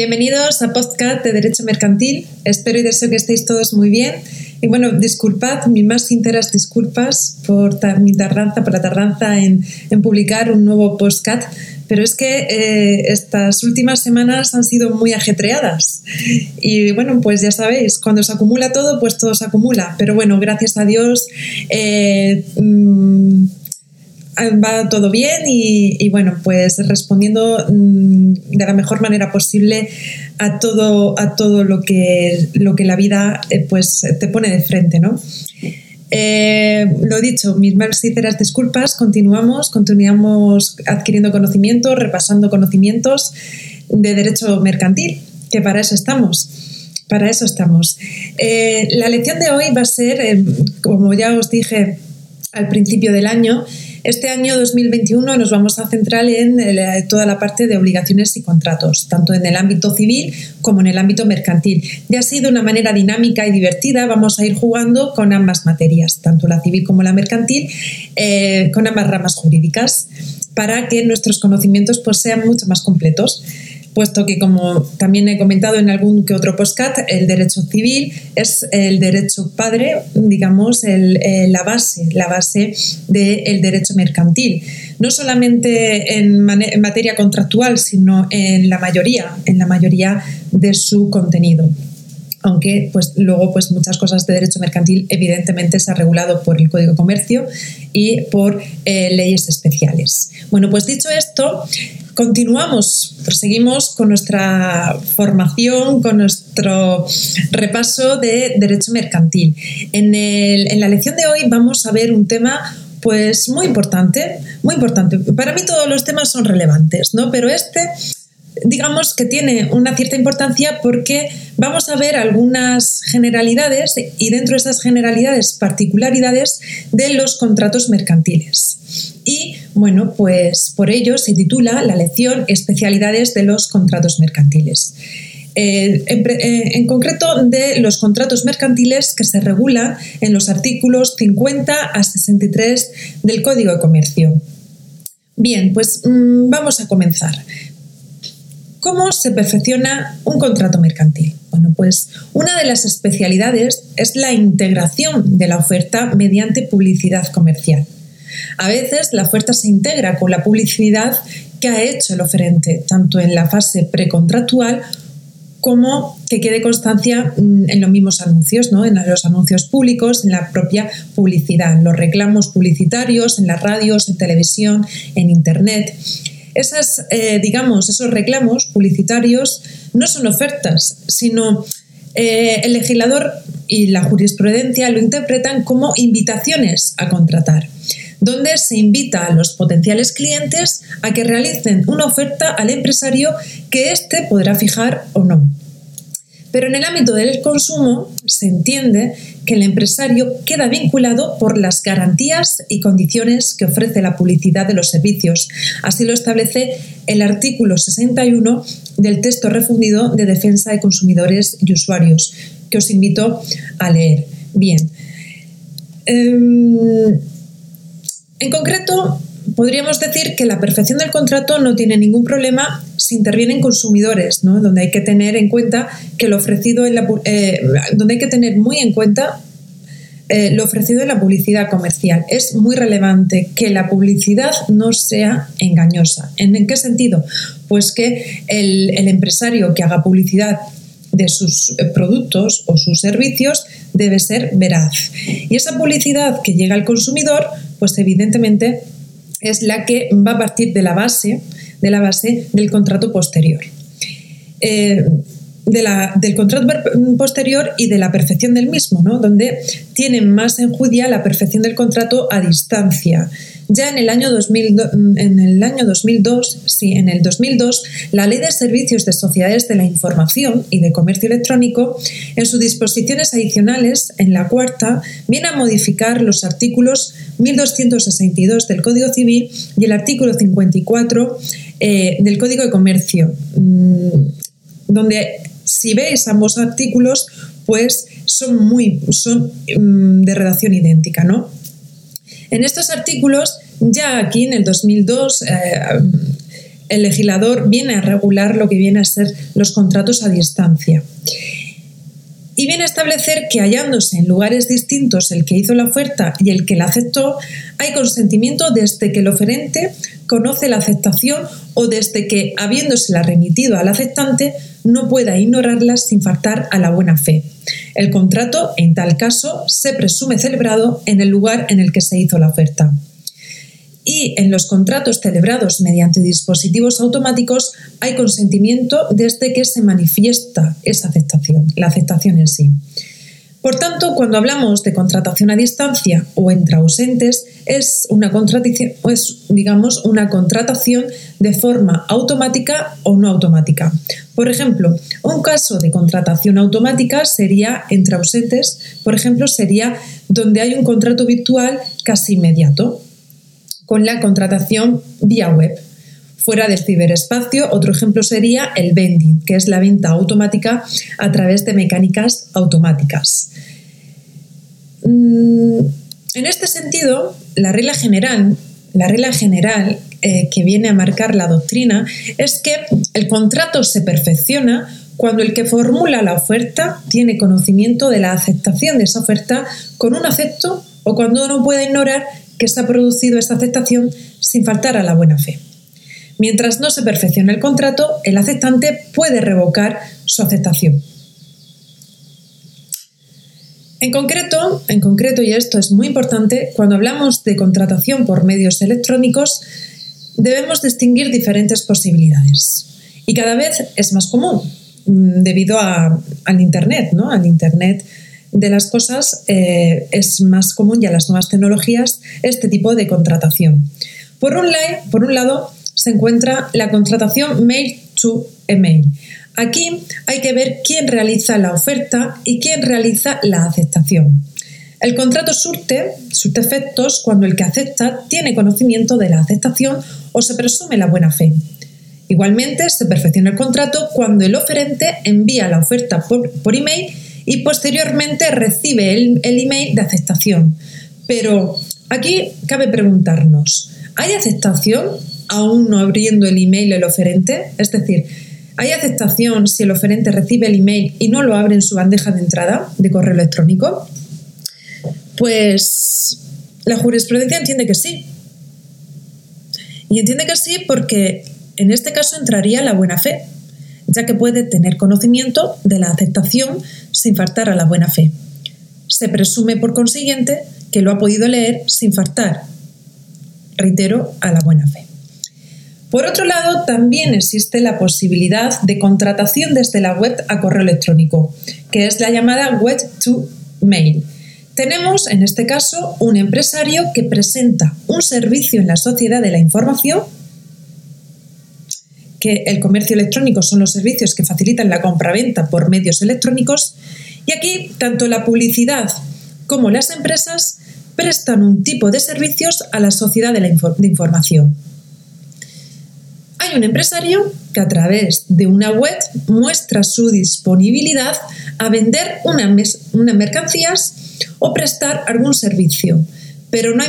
Bienvenidos a Podcast de Derecho Mercantil. Espero y deseo que estéis todos muy bien. Y bueno, disculpad, mis más sinceras disculpas por mi tardanza, por la tardanza en, publicar un nuevo podcast, pero es que eh, estas últimas semanas han sido muy ajetreadas. Y bueno, pues ya sabéis, cuando se acumula todo, pues todo se acumula. Pero bueno, gracias a Dios. Eh, mm, va todo bien y, bueno, pues respondiendo mm, de la mejor manera posible a todo, a todo lo, que, lo que la vida eh, pues, te pone de frente, ¿no? Eh, lo dicho, mis más sinceras disculpas, continuamos, continuamos adquiriendo conocimientos, repasando conocimientos de derecho mercantil, que para eso estamos. Para eso estamos. Eh, la lección de hoy va a ser, como ya os dije al principio del año, este año 2021 nos vamos a centrar en eh, toda la parte de obligaciones y contratos, tanto en el ámbito civil como en el ámbito mercantil. Y así, de una manera dinámica y divertida, vamos a ir jugando con ambas materias, tanto la civil como la mercantil, eh, con ambas ramas jurídicas, para que nuestros conocimientos pues, sean mucho más completos puesto que, como también he comentado en algún que otro postcat, el derecho civil es el derecho padre, digamos, eh, la base, la base del derecho mercantil. No solamente en, en materia contractual, sino en la mayoría, en la mayoría de su contenido aunque pues luego pues muchas cosas de derecho mercantil evidentemente se ha regulado por el Código de Comercio y por eh, leyes especiales. Bueno, pues dicho esto, continuamos, proseguimos con nuestra formación, con nuestro repaso de derecho mercantil. En, en la lección de hoy vamos a ver un tema pues muy importante, muy importante. Para mí todos los temas son relevantes, ¿no? Pero este digamos que tiene una cierta importancia porque vamos a ver algunas generalidades y dentro de esas generalidades particularidades de los contratos mercantiles. Y bueno, pues por ello se titula la lección Especialidades de los contratos mercantiles. Eh, eh, en, concreto de los contratos mercantiles que se regulan en los artículos 50 a 63 del Código de Comercio. Bien, pues mm, vamos a comenzar. ¿Cómo se perfecciona un contrato mercantil? Bueno, pues una de las especialidades es la integración de la oferta mediante publicidad comercial. A veces la oferta se integra con la publicidad que ha hecho el oferente, tanto en la fase precontractual como que quede constancia mm, en los mismos anuncios, ¿no? en los anuncios públicos, en la propia publicidad, en los reclamos publicitarios, en las radios, en televisión, en Internet. Esas, eh, digamos, esos reclamos publicitarios no son ofertas, sino eh, el legislador y la jurisprudencia lo interpretan como invitaciones a contratar, donde se invita a los potenciales clientes a que realicen una oferta al empresario que éste podrá fijar o no. Pero en el ámbito del consumo se entiende que el empresario queda vinculado por las garantías y condiciones que ofrece la publicidad de los servicios. Así lo establece el artículo 61 del texto refundido de defensa de consumidores y usuarios, que os invito a leer. Bien. Em, en concreto, podríamos decir que la perfección del contrato no tiene ningún problema si intervienen consumidores, ¿no? donde hay que tener en cuenta que lo ofrecido en la, eh, donde hay que tener muy en cuenta eh, lo ofrecido en la publicidad comercial. Es muy relevante que la publicidad no sea engañosa. ¿En, qué sentido? Pues que el, el empresario que haga publicidad de sus eh, productos o sus servicios debe ser veraz. Y esa publicidad que llega al consumidor, pues evidentemente es la que va a partir de la base, de la base del contrato posterior. Eh, del contrato posterior y de la perfección del mismo, ¿no? donde tienen más enjudia la perfección del contrato a distancia. Ya en el año 2000, en el año 2002, sí, en el 2002, la Ley de Servicios de Sociedades de la Información y de Comercio Electrónico, en sus disposiciones adicionales, en la cuarta, viene a modificar los artículos 1262 del Código Civil y el artículo 54 eh, del Código de Comercio, mm, donde si veis ambos artículos, pues son muy son mm, de redacción idéntica, ¿no? En estos artículos, ya aquí en el 2002, eh, el legislador viene a regular lo que viene a ser los contratos a distancia. Y viene a establecer que hallándose en lugares distintos el que hizo la oferta y el que la aceptó, hay consentimiento desde que el oferente conoce la aceptación o desde que, habiéndosela remitido al aceptante, no pueda ignorarla sin faltar a la buena fe. El contrato, en tal caso, se presume celebrado en el lugar en el que se hizo la oferta y en los contratos celebrados mediante dispositivos automáticos hay consentimiento desde que se manifiesta esa aceptación, la aceptación en sí. Por tanto, cuando hablamos de contratación a distancia o entre ausentes, es una contratación, es, digamos, una contratación de forma automática o no automática. Por ejemplo, un caso de contratación automática sería entre ausentes, por ejemplo, sería donde hay un contrato virtual casi inmediato con la contratación vía web. Fuera del ciberespacio, otro ejemplo sería el vending, que es la venta automática a través de mecánicas automáticas. Mm, en este sentido, la regla general, la regla general eh, que viene a marcar la doctrina es que el contrato se perfecciona cuando el que formula la oferta tiene conocimiento de la aceptación de esa oferta con un acepto o cuando uno puede ignorar que se ha producido esta aceptación sin faltar a la buena fe. Mientras no se perfeccione el contrato, el aceptante puede revocar su aceptación. En concreto, en concreto, y esto es muy importante, cuando hablamos de contratación por medios electrónicos, debemos distinguir diferentes posibilidades. Y cada vez es más común, mm, debido al Internet, ¿no? Al Internet de las cosas eh, es más común ya las nuevas tecnologías este tipo de contratación. Por por un lado se encuentra la contratación mail to email. Aquí hay que ver quién realiza la oferta y quién realiza la aceptación. El contrato surte, surte efectos cuando el que acepta tiene conocimiento de la aceptación o se presume la buena fe. Igualmente, se perfecciona el contrato cuando el oferente envía la oferta por, por email y posteriormente recibe el, email de aceptación. Pero aquí cabe preguntarnos, ¿hay aceptación aún no abriendo el email el oferente? Es decir, ¿hay aceptación si el oferente recibe el email y no lo abre en su bandeja de entrada de correo electrónico? Pues la jurisprudencia entiende que sí. Y entiende que sí porque en este caso entraría la buena fe, ya que puede tener conocimiento de la aceptación sin faltar a la buena fe. Se presume, por consiguiente, que lo ha podido leer sin faltar, reitero, a la buena fe. Por otro lado, también existe la posibilidad de contratación desde la web a correo electrónico, que es la llamada web to mail. Tenemos, en este caso, un empresario que presenta un servicio en la sociedad de la información que el comercio electrónico son los servicios que facilitan la compraventa por medios electrónicos y aquí tanto la publicidad como las empresas prestan un tipo de servicios a la sociedad de la información. Hay un empresario que a través de una web muestra su disponibilidad a vender unas mercancías o prestar algún servicio, pero, no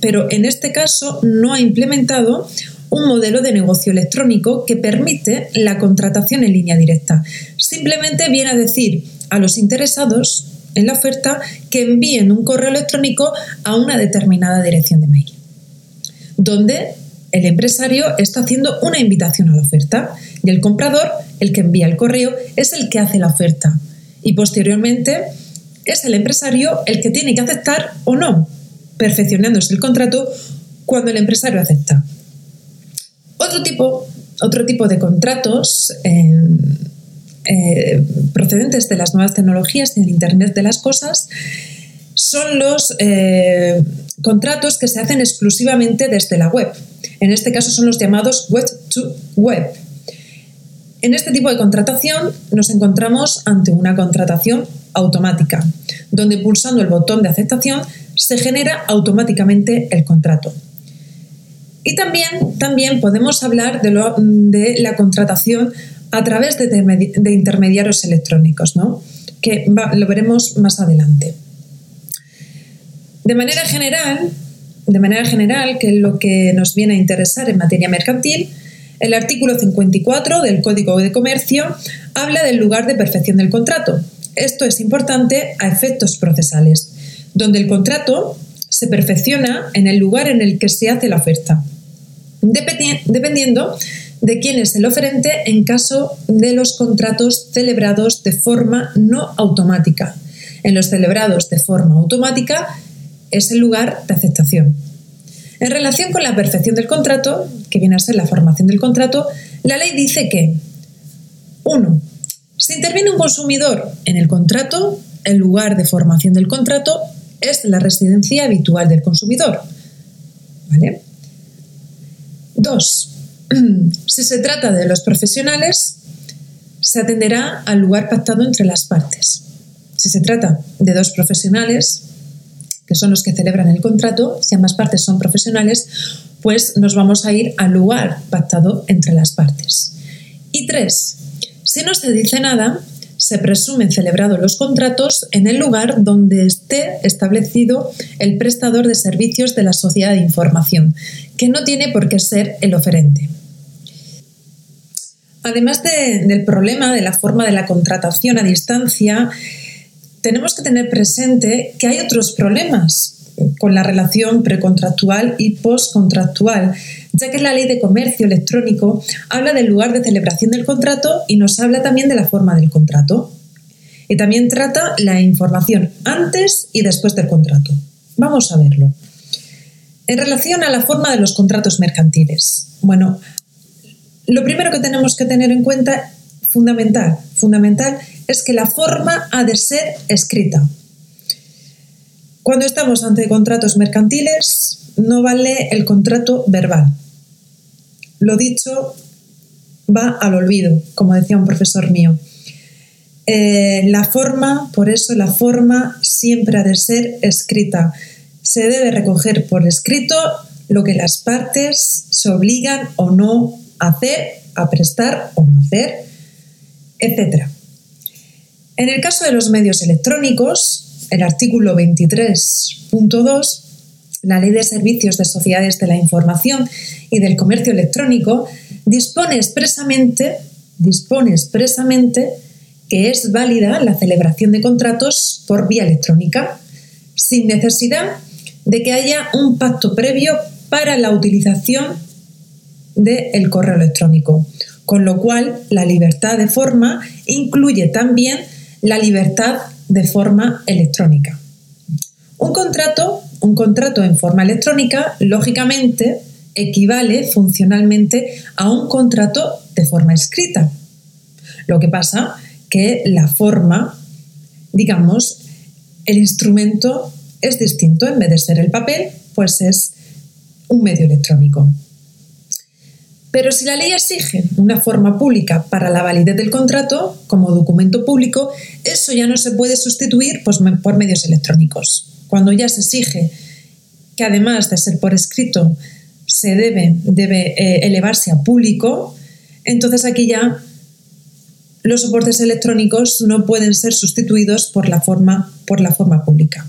pero en este caso no ha implementado un modelo de negocio electrónico que permite la contratación en línea directa. Simplemente viene a decir a los interesados en la oferta que envíen un correo electrónico a una determinada dirección de mail, donde el empresario está haciendo una invitación a la oferta y el comprador, el que envía el correo, es el que hace la oferta y posteriormente es el empresario el que tiene que aceptar o no, perfeccionándose el contrato cuando el empresario acepta. Otro tipo, otro tipo de contratos eh, procedentes de las nuevas tecnologías y el Internet de las cosas son los eh, contratos que se hacen exclusivamente desde la web. En este caso son los llamados web to web. En este tipo de contratación nos encontramos ante una contratación automática, donde pulsando el botón de aceptación se genera automáticamente el contrato. Y también, también podemos hablar de, la contratación a través de, de intermediarios electrónicos, ¿no? que lo veremos más adelante. De manera general, de manera general, que lo que nos viene a interesar en materia mercantil El artículo 54 del Código de Comercio habla del lugar de perfección del contrato. Esto es importante a efectos procesales, donde el contrato se perfecciona en el lugar en el que se hace la oferta, dependiendo de quién es el oferente en caso de los contratos celebrados de forma no automática. En los celebrados de forma automática es el lugar de aceptación. En relación con la perfección del contrato, que viene a ser la formación del contrato, la ley dice que 1. Si interviene un consumidor en el contrato, el lugar de formación del contrato es la residencia habitual del consumidor. ¿Vale? 2. Si se trata de los profesionales, se atenderá al lugar pactado entre las partes. Si se trata de dos profesionales, son los que celebran el contrato, si ambas partes son profesionales, pues nos vamos a ir al lugar pactado entre las partes. Y tres, si no se dice nada, se presumen celebrados los contratos en el lugar donde esté establecido el prestador de servicios de la sociedad de información, que no tiene por qué ser el oferente. Además del problema de la forma de la contratación a distancia, tenemos que tener presente que hay otros problemas con la relación precontractual y postcontractual, ya que la ley de comercio electrónico habla del lugar de celebración del contrato y nos habla también de la forma del contrato. Y también trata la información antes y después del contrato. Vamos a verlo. En relación a la forma de los contratos mercantiles. Bueno, lo primero que tenemos que tener en cuenta, fundamental, fundamental, es que la forma ha de ser escrita. Cuando estamos ante contratos mercantiles, no vale el contrato verbal. Lo dicho va al olvido, como decía un profesor mío. Eh, la forma, por eso la forma siempre ha de ser escrita. Se debe recoger por escrito lo que las partes se obligan o no a hacer, a prestar o no hacer, etc. En el caso de los medios electrónicos, el artículo 23.2, la Ley de Servicios de Sociedades de la Información y del Comercio Electrónico, dispone expresamente, dispone expresamente que es válida la celebración de contratos por vía electrónica, sin necesidad de que haya un pacto previo para la utilización del correo electrónico, con lo cual la libertad de forma incluye también la libertad de forma electrónica. Un contrato, un contrato en forma electrónica, lógicamente, equivale funcionalmente a un contrato de forma escrita. Lo que pasa que la forma, digamos, el instrumento es distinto. En vez de ser el papel, pues es un medio electrónico. Pero si la ley exige una forma pública para la validez del contrato como documento público, eso ya no se puede sustituir pues, por medios electrónicos. Cuando ya se exige que además de ser por escrito se debe, debe eh, elevarse a público, entonces aquí ya los soportes electrónicos no pueden ser sustituidos por la forma, por la forma pública,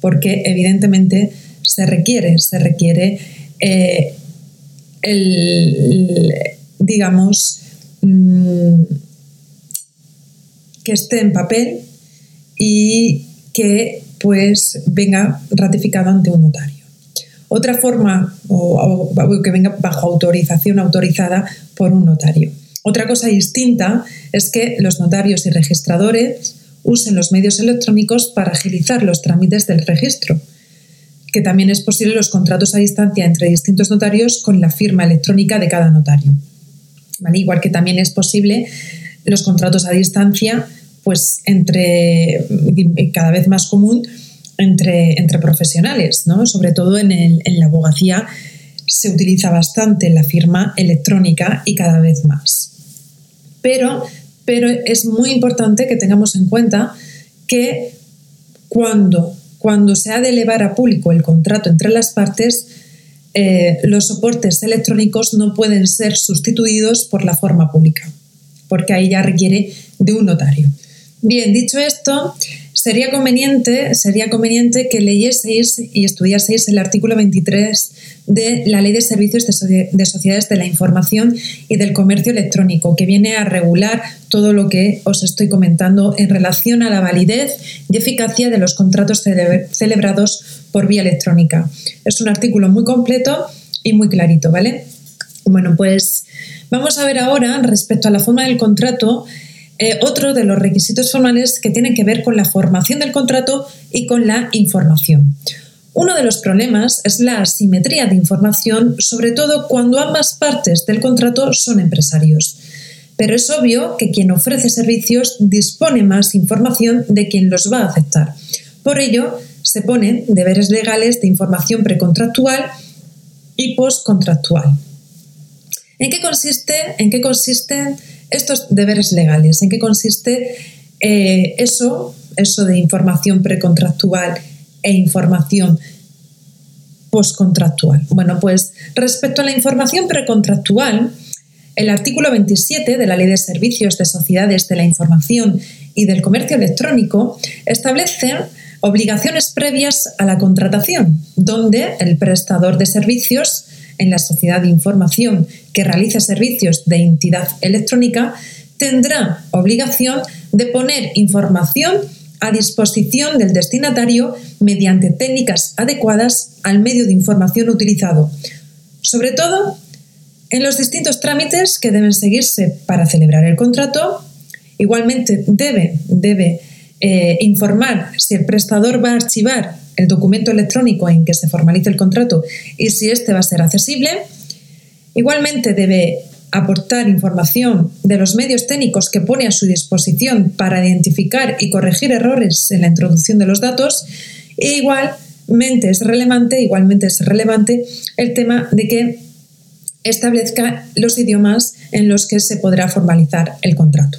porque evidentemente se requiere, se requiere eh, el, digamos, mm, que esté en papel y que pues venga ratificado ante un notario. Otra forma, o, que venga bajo autorización autorizada por un notario. Otra cosa distinta es que los notarios y registradores usen los medios electrónicos para agilizar los trámites del registro que también es posible los contratos a distancia entre distintos notarios con la firma electrónica de cada notario. Igual que también es posible los contratos a distancia, pues entre cada vez más común entre, entre profesionales, ¿no? Sobre todo en, en la abogacía se utiliza bastante la firma electrónica y cada vez más. Pero, pero es muy importante que tengamos en cuenta que cuando cuando se ha de elevar a público el contrato entre las partes, eh, los soportes electrónicos no pueden ser sustituidos por la forma pública, porque ahí ya requiere de un notario. Bien, dicho esto, sería conveniente, sería conveniente que leyeseis y estudiaseis el artículo 23 de la Ley de Servicios de, Sociedades de la Información y del Comercio Electrónico, que viene a regular todo lo que os estoy comentando en relación a la validez y eficacia de los contratos celebrados por vía electrónica. Es un artículo muy completo y muy clarito, ¿vale? Bueno, pues vamos a ver ahora respecto a la forma del contrato eh, otro de los requisitos formales que tienen que ver con la formación del contrato y con la información. Uno de los problemas es la asimetría de información, sobre todo cuando ambas partes del contrato son empresarios. Pero es obvio que quien ofrece servicios dispone más información de quien los va a aceptar. Por ello, se ponen deberes legales de información precontractual y postcontractual. ¿En qué consiste? ¿En qué consisten estos deberes legales, ¿en qué consiste eh, eso, eso de información precontractual e información postcontractual? Bueno, pues respecto a la información precontractual, el artículo 27 de la Ley de Servicios de Sociedades de la Información y del Comercio Electrónico establece obligaciones previas a la contratación, donde el prestador de servicios en la sociedad de información que realiza servicios de entidad electrónica tendrá obligación de poner información a disposición del destinatario mediante técnicas adecuadas al medio de información utilizado, sobre todo en los distintos trámites que deben seguirse para celebrar el contrato. Igualmente debe, debe eh, informar si el prestador va a archivar el documento electrónico en que se formaliza el contrato y si éste va a ser accesible. Igualmente debe aportar información de los medios técnicos que pone a su disposición para identificar y corregir errores en la introducción de los datos. E igualmente es relevante, igualmente es relevante el tema de que establezca los idiomas en los que se podrá formalizar el contrato.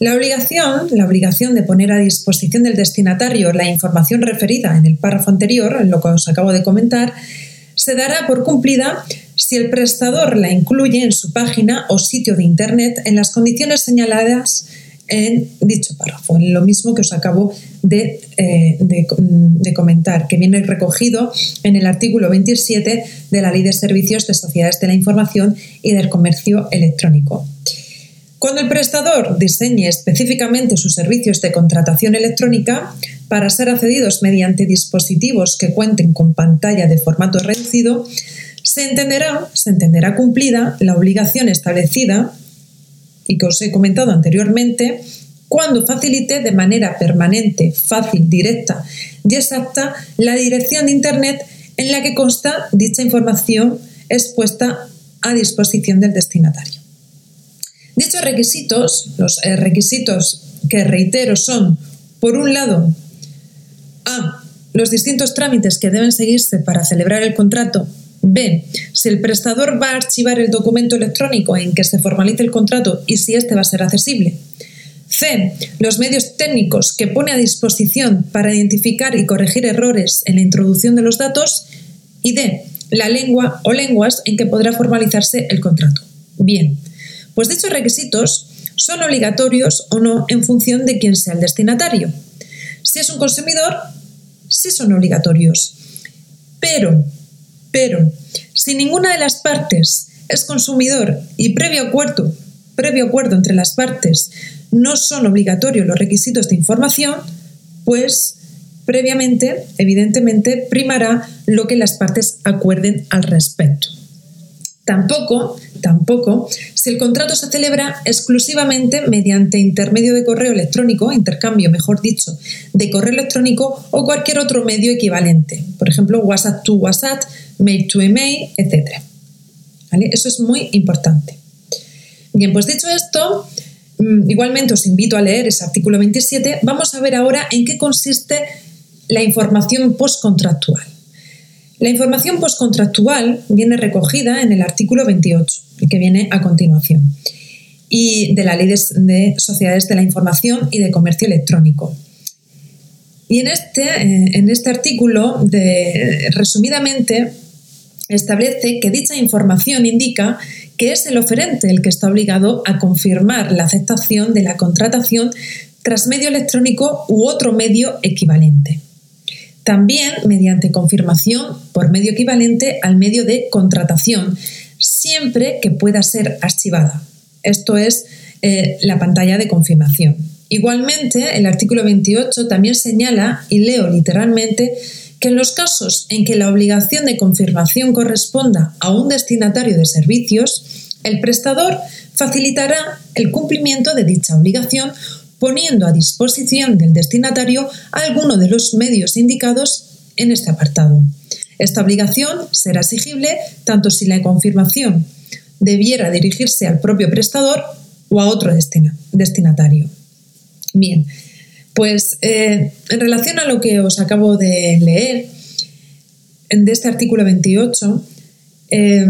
La obligación, la obligación de poner a disposición del destinatario la información referida en el párrafo anterior, en lo que os acabo de comentar, se dará por cumplida si el prestador la incluye en su página o sitio de Internet en las condiciones señaladas en dicho párrafo, en lo mismo que os acabo de, eh, de, comentar, que viene recogido en el artículo 27 de la Ley de Servicios de Sociedades de la Información y del Comercio Electrónico. Cuando el prestador diseñe específicamente sus servicios de contratación electrónica para ser accedidos mediante dispositivos que cuenten con pantalla de formato reducido, se entenderá, cumplida la obligación establecida y que os he comentado anteriormente cuando facilite de manera permanente, fácil, directa y exacta la dirección de Internet en la que consta dicha información expuesta a disposición del destinatario. Dichos requisitos, los eh, requisitos que reitero son, por un lado, A. Los distintos trámites que deben seguirse para celebrar el contrato. B. Si el prestador va a archivar el documento electrónico en que se formalice el contrato y si éste va a ser accesible. C. Los medios técnicos que pone a disposición para identificar y corregir errores en la introducción de los datos. Y D. La lengua o lenguas en que podrá formalizarse el contrato. Bien, pues dichos requisitos son obligatorios o no en función de quién sea el destinatario. Si es un consumidor, sí son obligatorios. Pero, pero, si ninguna de las partes es consumidor y previo acuerdo, previo acuerdo entre las partes no son obligatorios los requisitos de información, pues previamente, evidentemente, primará lo que las partes acuerden al respecto. Tampoco, tampoco, si el contrato se celebra exclusivamente mediante intermedio de correo electrónico, intercambio, mejor dicho, de correo electrónico o cualquier otro medio equivalente, por ejemplo, WhatsApp to WhatsApp, mail to email, etc. Eso es muy importante. Bien, pues dicho esto, mm, igualmente os invito a leer ese artículo 27. Vamos a ver ahora en qué consiste la información postcontractual. La información postcontractual viene recogida en el artículo 28, el que viene a continuación, y de la Ley de, Sociedades de la Información y de Comercio Electrónico. Y en este, eh, en este artículo, resumidamente, establece que dicha información indica que es el oferente el que está obligado a confirmar la aceptación de la contratación tras medio electrónico u otro medio equivalente. También mediante confirmación por medio equivalente al medio de contratación, siempre que pueda ser archivada. Esto es eh, la pantalla de confirmación. Igualmente, el artículo 28 también señala, y leo literalmente, que en los casos en que la obligación de confirmación corresponda a un destinatario de servicios, el prestador facilitará el cumplimiento de dicha obligación poniendo a disposición del destinatario alguno de los medios indicados en este apartado. Esta obligación será exigible tanto si la confirmación debiera dirigirse al propio prestador o a otro destinatario. Bien, pues eh, en relación a lo que os acabo de leer de este artículo 28, eh,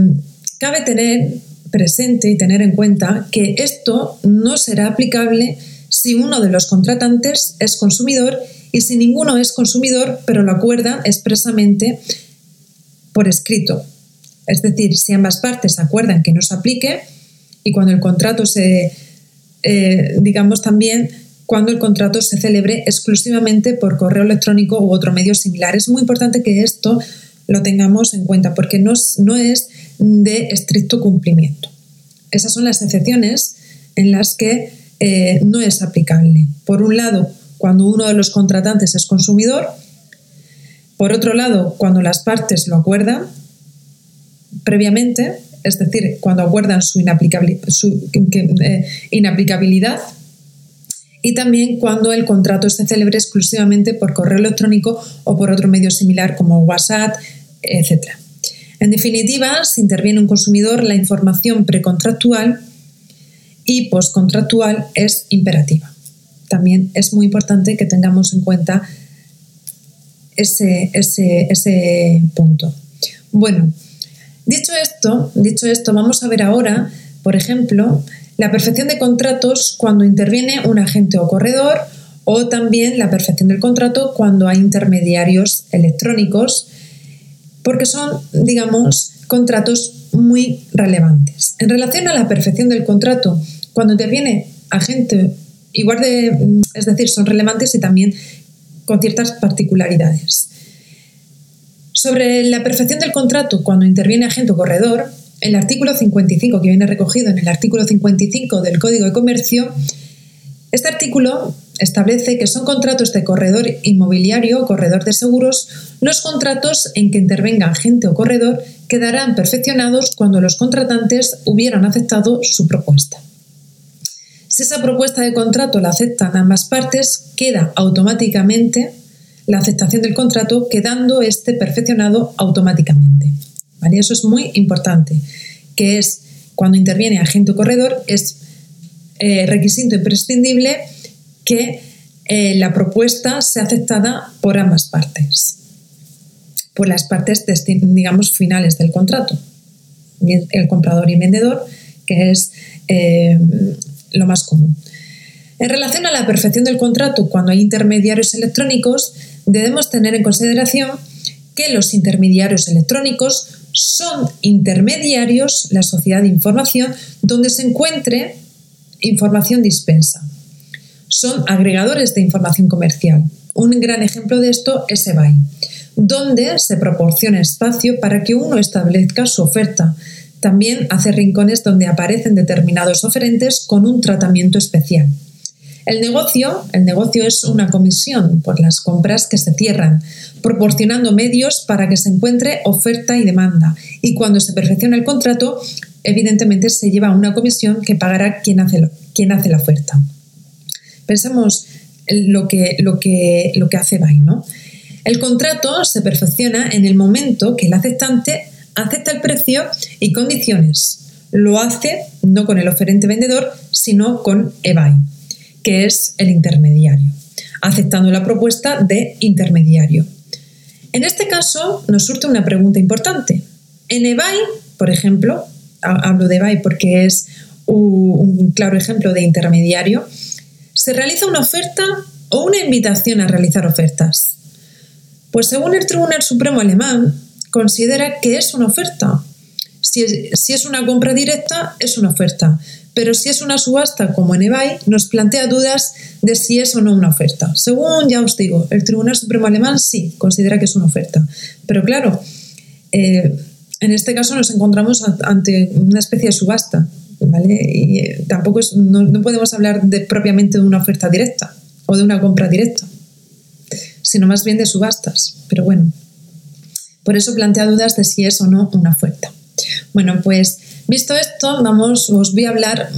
cabe tener presente y tener en cuenta que esto no será aplicable si uno de los contratantes es consumidor y si ninguno es consumidor, pero lo acuerda expresamente por escrito. Es decir, si ambas partes acuerdan que no se aplique y cuando el contrato se, eh, digamos también, cuando el contrato se celebre exclusivamente por correo electrónico u otro medio similar. Es muy importante que esto lo tengamos en cuenta porque no, no es de estricto cumplimiento. Esas son las excepciones en las que eh, no es aplicable. Por un lado, cuando uno de los contratantes es consumidor, por otro lado, cuando las partes lo acuerdan previamente, es decir, cuando acuerdan su, eh, inaplicabilidad, y también cuando el contrato se celebre exclusivamente por correo electrónico o por otro medio similar como WhatsApp, etc. En definitiva, si interviene un consumidor, la información precontractual y postcontractual es imperativa. También es muy importante que tengamos en cuenta ese, ese, punto. Bueno, dicho esto, dicho esto, vamos a ver ahora, por ejemplo, la perfección de contratos cuando interviene un agente o corredor o también la perfección del contrato cuando hay intermediarios electrónicos, porque son, digamos, contratos muy relevantes. En relación a la perfección del contrato, cuando interviene agente igual de, mm, es decir, son relevantes y también con ciertas particularidades. Sobre la perfección del contrato cuando interviene agente o corredor, el artículo 55, que viene recogido en el artículo 55 del Código de Comercio, este artículo establece que son contratos de corredor inmobiliario o corredor de seguros los contratos en que intervenga agente o corredor quedarán perfeccionados cuando los contratantes hubieran aceptado su propuesta. Si esa propuesta de contrato la aceptan ambas partes, queda automáticamente la aceptación del contrato, quedando este perfeccionado automáticamente. Eso es muy importante, que es cuando interviene agente o corredor, es eh, requisito imprescindible que eh, la propuesta sea aceptada por ambas partes, por las partes, digamos, finales del contrato, el comprador y vendedor, que es eh, lo más común. En relación a la perfección del contrato, cuando hay intermediarios electrónicos, debemos tener en consideración que los intermediarios electrónicos son intermediarios, la sociedad de información, donde se encuentre información dispensa. Son agregadores de información comercial. Un gran ejemplo de esto es eBay, donde se proporciona espacio para que uno establezca su oferta, también hace rincones donde aparecen determinados oferentes con un tratamiento especial. El negocio, el negocio es una comisión por las compras que se cierran, proporcionando medios para que se encuentre oferta y demanda. Y cuando se perfecciona el contrato, evidentemente se lleva una comisión que pagará quien hace, quien hace la oferta. Pensemos lo que, lo que, lo que hace BAI, ¿no? El contrato se perfecciona en el momento que el aceptante acepta el precio y condiciones. Lo hace no con el oferente vendedor, sino con eBay, que es el intermediario, aceptando la propuesta de intermediario. En este caso nos surge una pregunta importante. En eBay, por ejemplo, hablo de eBay porque es un claro ejemplo de intermediario, se realiza una oferta o una invitación a realizar ofertas. Pues según el Tribunal Supremo alemán, considera que es una oferta. Si es, una compra directa, es una oferta. pero si es una subasta como en eBay, nos plantea dudas de si es o no una oferta. Según ya os digo, el Tribunal Supremo Alemán sí considera que es una oferta, pero claro, eh, en este caso nos encontramos ante una especie de subasta, ¿vale? Y eh, tampoco no, podemos hablar de, propiamente de una oferta directa o de una compra directa, sino más bien de subastas. Pero bueno, por eso plantea dudas de si es o no una oferta. Bueno, pues visto esto, vamos, os voy a hablar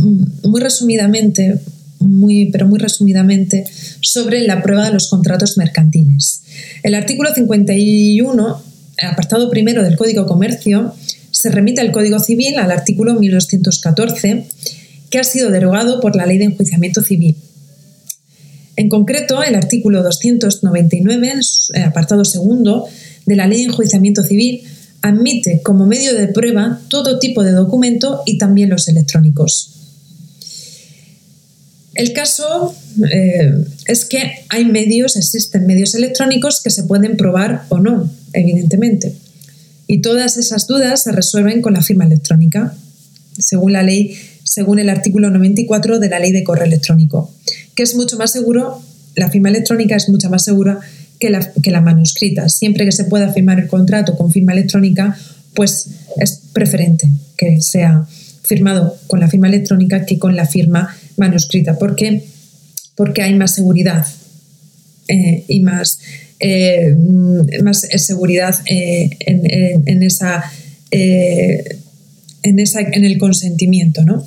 muy resumidamente, muy, pero muy resumidamente, sobre la prueba de los contratos mercantiles. El artículo 51 apartado primero del Código Comercio, se remite al Código Civil, al artículo 1214, que ha sido derogado por la Ley de Enjuiciamiento Civil. En concreto, el artículo 299, eh, apartado segundo, de la Ley de Enjuiciamiento Civil, admite como medio de prueba todo tipo de documento y también los electrónicos. El caso eh, es que hay medios, existen medios electrónicos que se pueden probar o no, evidentemente. Y todas esas dudas se resuelven con la firma electrónica, según la ley, según el artículo 94 de la ley de correo electrónico, que es mucho más seguro, la firma electrónica es mucho más segura que la, que la manuscrita. Siempre que se pueda firmar el contrato con firma electrónica, pues es preferente que sea firmado con la firma electrónica que con la firma manuscrita. ¿Por qué? Porque hay más seguridad eh, y más, eh, más seguridad eh, en, esa, en, esa, en el consentimiento, ¿no?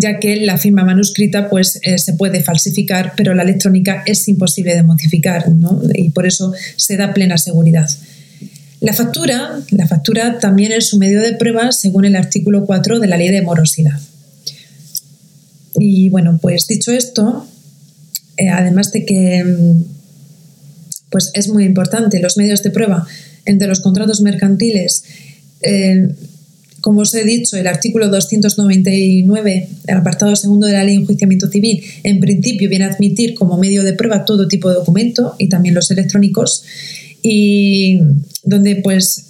Ya que la firma manuscrita pues, se puede falsificar, pero la electrónica es imposible de modificar ¿no? y por eso se da plena seguridad. La factura, la factura también es un medio de prueba según el artículo 4 de la ley de morosidad. Y bueno, pues dicho esto, eh, además de que mm, pues es muy importante los medios de prueba entre los contratos mercantiles, eh, como os he dicho, el artículo 299, el apartado segundo de la ley de enjuiciamiento civil, en principio viene a admitir como medio de prueba todo tipo de documento y también los electrónicos, y donde pues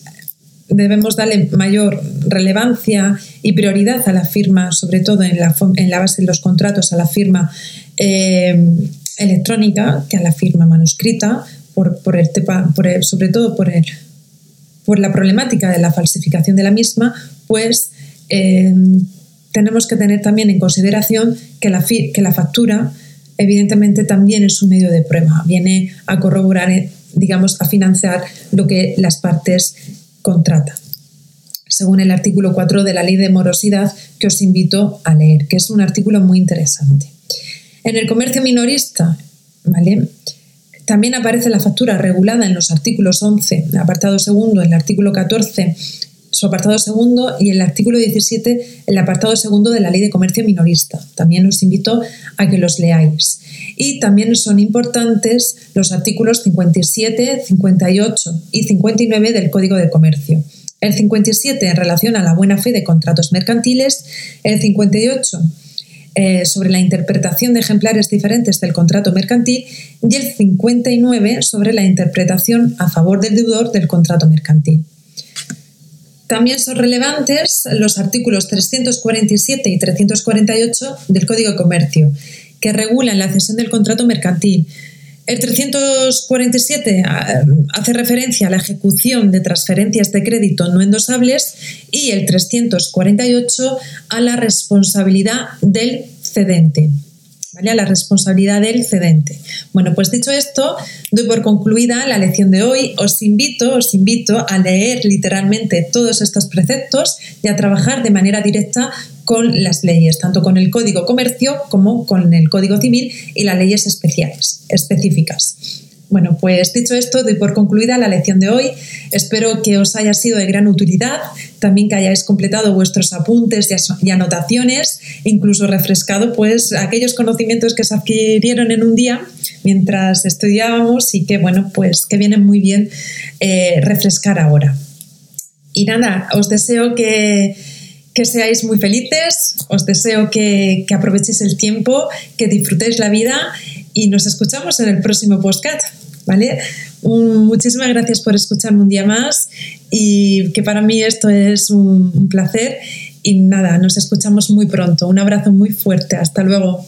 debemos darle mayor relevancia y prioridad a la firma, sobre todo en la, en la base de los contratos, a la firma eh, electrónica que a la firma manuscrita, por, por el, por sobre todo por, el, por la problemática de la falsificación de la misma, pues eh, tenemos que tener también en consideración que la, que la factura evidentemente también es un medio de prueba, viene a corroborar, eh, digamos, a financiar lo que las partes contrata, según el artículo 4 de la ley de morosidad que os invito a leer, que es un artículo muy interesante. En el comercio minorista, ¿vale? También aparece la factura regulada en los artículos 11, apartado segundo, el artículo 14, su apartado segundo, y el artículo 17, el apartado segundo de la Ley de Comercio Minorista. También os invito a que los leáis. Y también son importantes los artículos 57, 58 y 59 del Código de Comercio. El 57 en relación a la buena fe de contratos mercantiles, el 58 eh, sobre la interpretación de ejemplares diferentes del contrato mercantil y el 59 sobre la interpretación a favor del deudor del contrato mercantil. También son relevantes los artículos 347 y 348 del Código de Comercio, que regulan la cesión del contrato mercantil. El 347 ah, hace referencia a la ejecución de transferencias de crédito no endosables y el 348 a la responsabilidad del cedente. La responsabilidad del cedente. Bueno, pues dicho esto, doy por concluida la lección de hoy. Os invito, os invito a leer literalmente todos estos preceptos y a trabajar de manera directa con las leyes, tanto con el Código Comercio como con el Código Civil y las leyes especiales, específicas. Bueno, pues dicho esto, doy por concluida la lección de hoy. Espero que os haya sido de gran utilidad, también que hayáis completado vuestros apuntes y anotaciones, incluso refrescado pues aquellos conocimientos que se adquirieron en un día mientras estudiábamos y que bueno, pues que vienen muy bien eh, refrescar ahora. Y nada, os deseo que, que seáis muy felices, os deseo que, que aprovechéis el tiempo, que disfrutéis la vida y nos escuchamos en el próximo podcast. ¿vale? Muchísimas gracias por escucharme un día más y que para mí esto es un, placer y nada, nos escuchamos muy pronto. Un abrazo muy fuerte. Hasta luego.